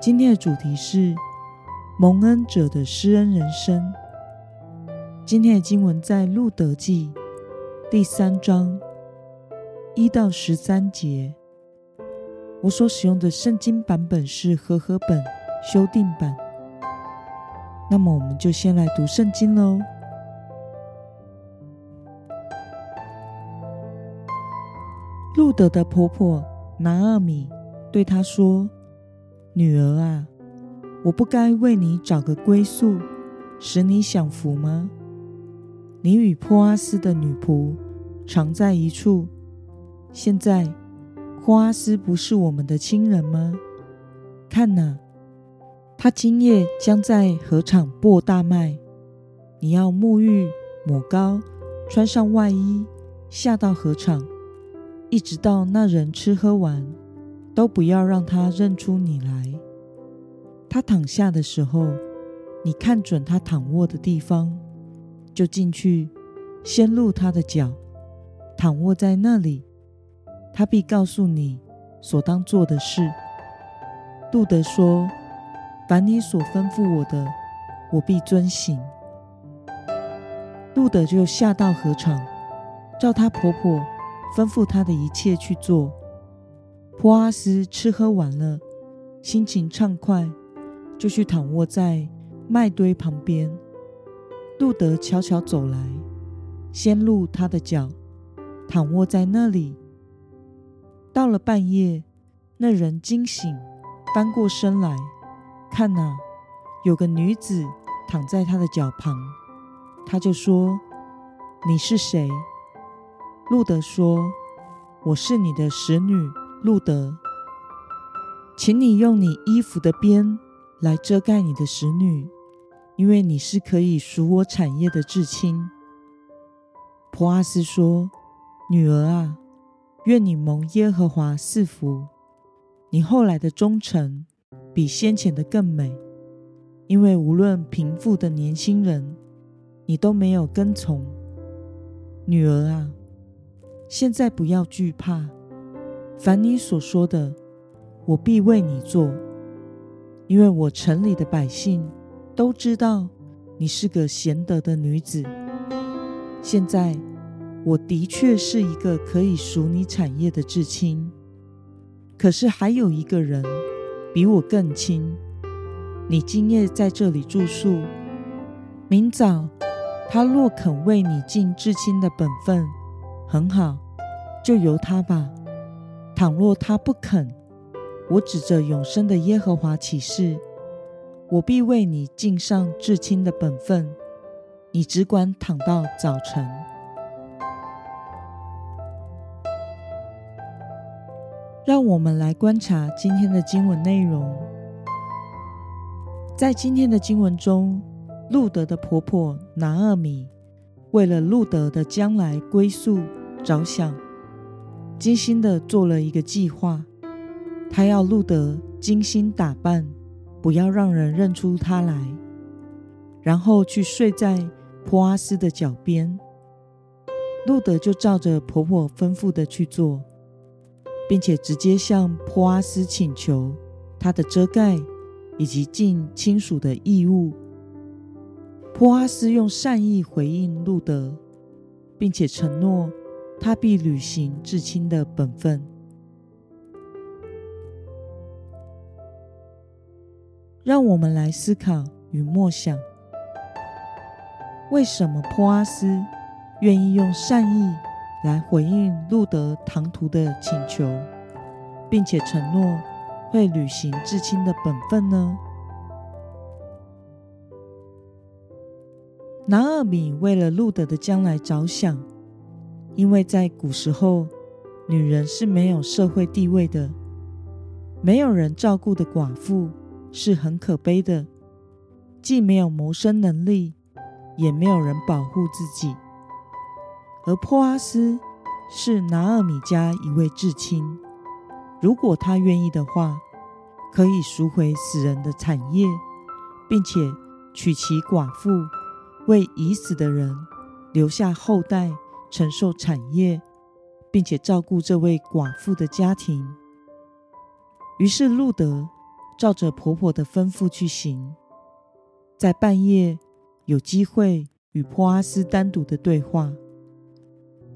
今天的主题是蒙恩者的施恩人生。今天的经文在路德记第三章一到十三节。我所使用的圣经版本是和合本修订版。那么，我们就先来读圣经喽。路德的婆婆拿阿米对他说。女儿啊，我不该为你找个归宿，使你享福吗？你与波阿斯的女仆常在一处，现在波阿斯不是我们的亲人吗？看哪，他今夜将在河场播大麦，你要沐浴抹膏，穿上外衣，下到河场，一直到那人吃喝完。都不要让他认出你来。他躺下的时候，你看准他躺卧的地方，就进去，先露他的脚，躺卧在那里。他必告诉你所当做的事。路德说：“凡你所吩咐我的，我必遵行。”路德就下到河场，照他婆婆吩咐他的一切去做。普阿斯吃喝完了，心情畅快，就去躺卧在麦堆旁边。路德悄悄走来，先露他的脚，躺卧在那里。到了半夜，那人惊醒，翻过身来，看呐，有个女子躺在他的脚旁。他就说：“你是谁？”路德说：“我是你的使女。”路德，请你用你衣服的边来遮盖你的使女，因为你是可以赎我产业的至亲。普阿斯说：“女儿啊，愿你蒙耶和华赐福。你后来的忠诚比先前的更美，因为无论贫富的年轻人，你都没有跟从。女儿啊，现在不要惧怕。”凡你所说的，我必为你做，因为我城里的百姓都知道你是个贤德的女子。现在我的确是一个可以赎你产业的至亲，可是还有一个人比我更亲。你今夜在这里住宿，明早他若肯为你尽至亲的本分，很好，就由他吧。倘若他不肯，我指着永生的耶和华起誓，我必为你尽上至亲的本分。你只管躺到早晨。让我们来观察今天的经文内容。在今天的经文中，路德的婆婆拿厄米为了路德的将来归宿着想。精心的做了一个计划，他要路德精心打扮，不要让人认出他来，然后去睡在普阿斯的脚边。路德就照着婆婆吩咐的去做，并且直接向普阿斯请求他的遮盖以及尽亲属的义务。普阿斯用善意回应路德，并且承诺。他必履行至亲的本分。让我们来思考与默想：为什么波阿斯愿意用善意来回应路德唐突的请求，并且承诺会履行至亲的本分呢？南二米为了路德的将来着想。因为在古时候，女人是没有社会地位的，没有人照顾的寡妇是很可悲的，既没有谋生能力，也没有人保护自己。而波阿斯是拿尔米家一位至亲，如果他愿意的话，可以赎回死人的产业，并且娶其寡妇，为已死的人留下后代，承受产业。并且照顾这位寡妇的家庭。于是路德照着婆婆的吩咐去行，在半夜有机会与波阿斯单独的对话。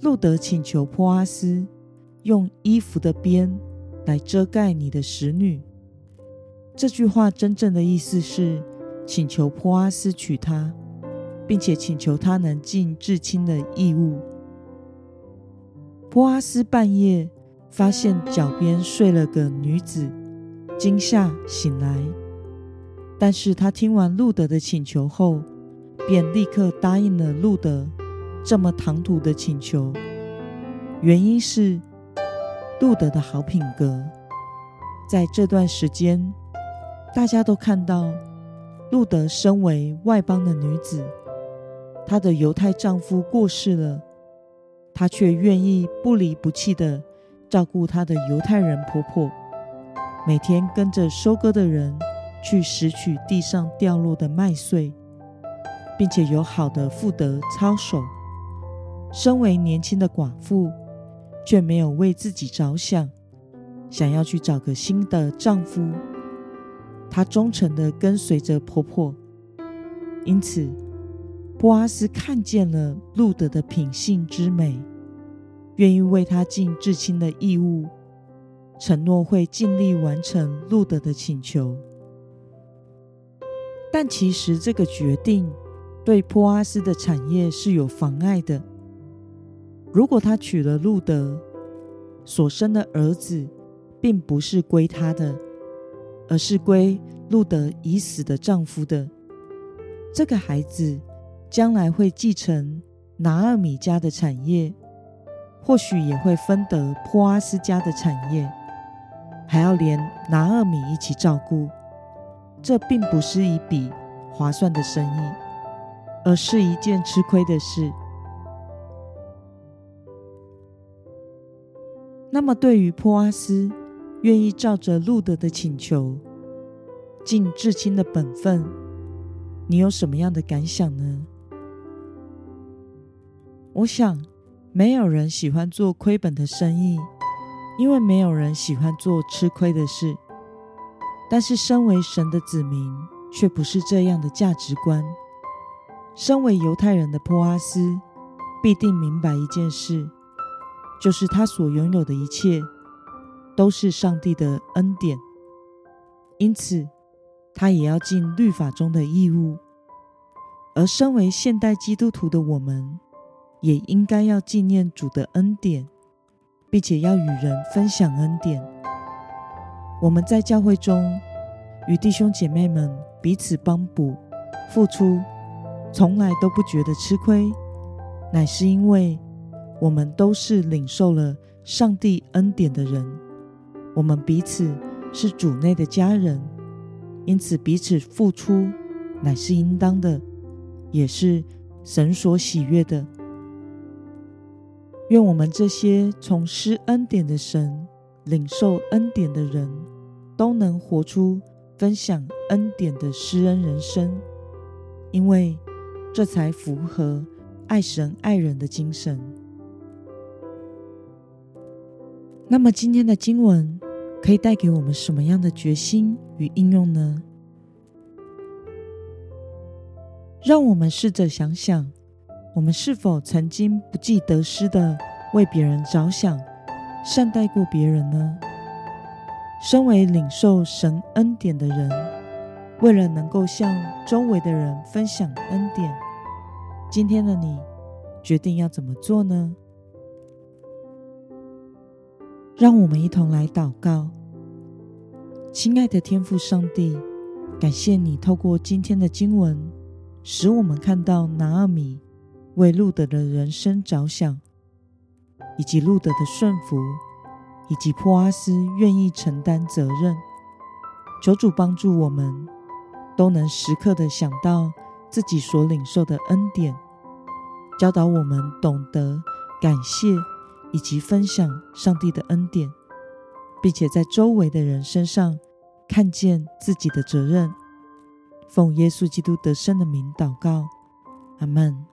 路德请求波阿斯用衣服的边来遮盖你的使女。这句话真正的意思是请求波阿斯娶她，并且请求他能尽至亲的义务。波阿斯半夜发现脚边睡了个女子，惊吓醒来。但是他听完路德的请求后，便立刻答应了路德这么唐突的请求。原因是路德的好品格。在这段时间，大家都看到路德身为外邦的女子，她的犹太丈夫过世了。她却愿意不离不弃的照顾她的犹太人婆婆，每天跟着收割的人去拾取地上掉落的麦穗，并且有好的妇德操守。身为年轻的寡妇，却没有为自己着想，想要去找个新的丈夫。她忠诚的跟随着婆婆，因此。波阿斯看见了路德的品性之美，愿意为他尽至亲的义务，承诺会尽力完成路德的请求。但其实这个决定对波阿斯的产业是有妨碍的。如果他娶了路德，所生的儿子并不是归他的，而是归路德已死的丈夫的。这个孩子。将来会继承拿二米家的产业，或许也会分得波阿斯家的产业，还要连拿二米一起照顾。这并不是一笔划算的生意，而是一件吃亏的事。那么，对于波阿斯愿意照着路德的请求，尽至亲的本分，你有什么样的感想呢？我想，没有人喜欢做亏本的生意，因为没有人喜欢做吃亏的事。但是，身为神的子民，却不是这样的价值观。身为犹太人的波阿斯，必定明白一件事，就是他所拥有的一切，都是上帝的恩典。因此，他也要尽律法中的义务。而身为现代基督徒的我们，也应该要纪念主的恩典，并且要与人分享恩典。我们在教会中与弟兄姐妹们彼此帮补、付出，从来都不觉得吃亏，乃是因为我们都是领受了上帝恩典的人。我们彼此是主内的家人，因此彼此付出乃是应当的，也是神所喜悦的。愿我们这些从施恩典的神领受恩典的人，都能活出分享恩典的施恩人生，因为这才符合爱神爱人的精神。那么，今天的经文可以带给我们什么样的决心与应用呢？让我们试着想想。我们是否曾经不计得失的为别人着想、善待过别人呢？身为领受神恩典的人，为了能够向周围的人分享恩典，今天的你决定要怎么做呢？让我们一同来祷告，亲爱的天父上帝，感谢你透过今天的经文，使我们看到拿尔米。为路德的人生着想，以及路德的顺服，以及波阿斯愿意承担责任。求主帮助我们，都能时刻的想到自己所领受的恩典，教导我们懂得感谢以及分享上帝的恩典，并且在周围的人身上看见自己的责任。奉耶稣基督得胜的名祷告，阿门。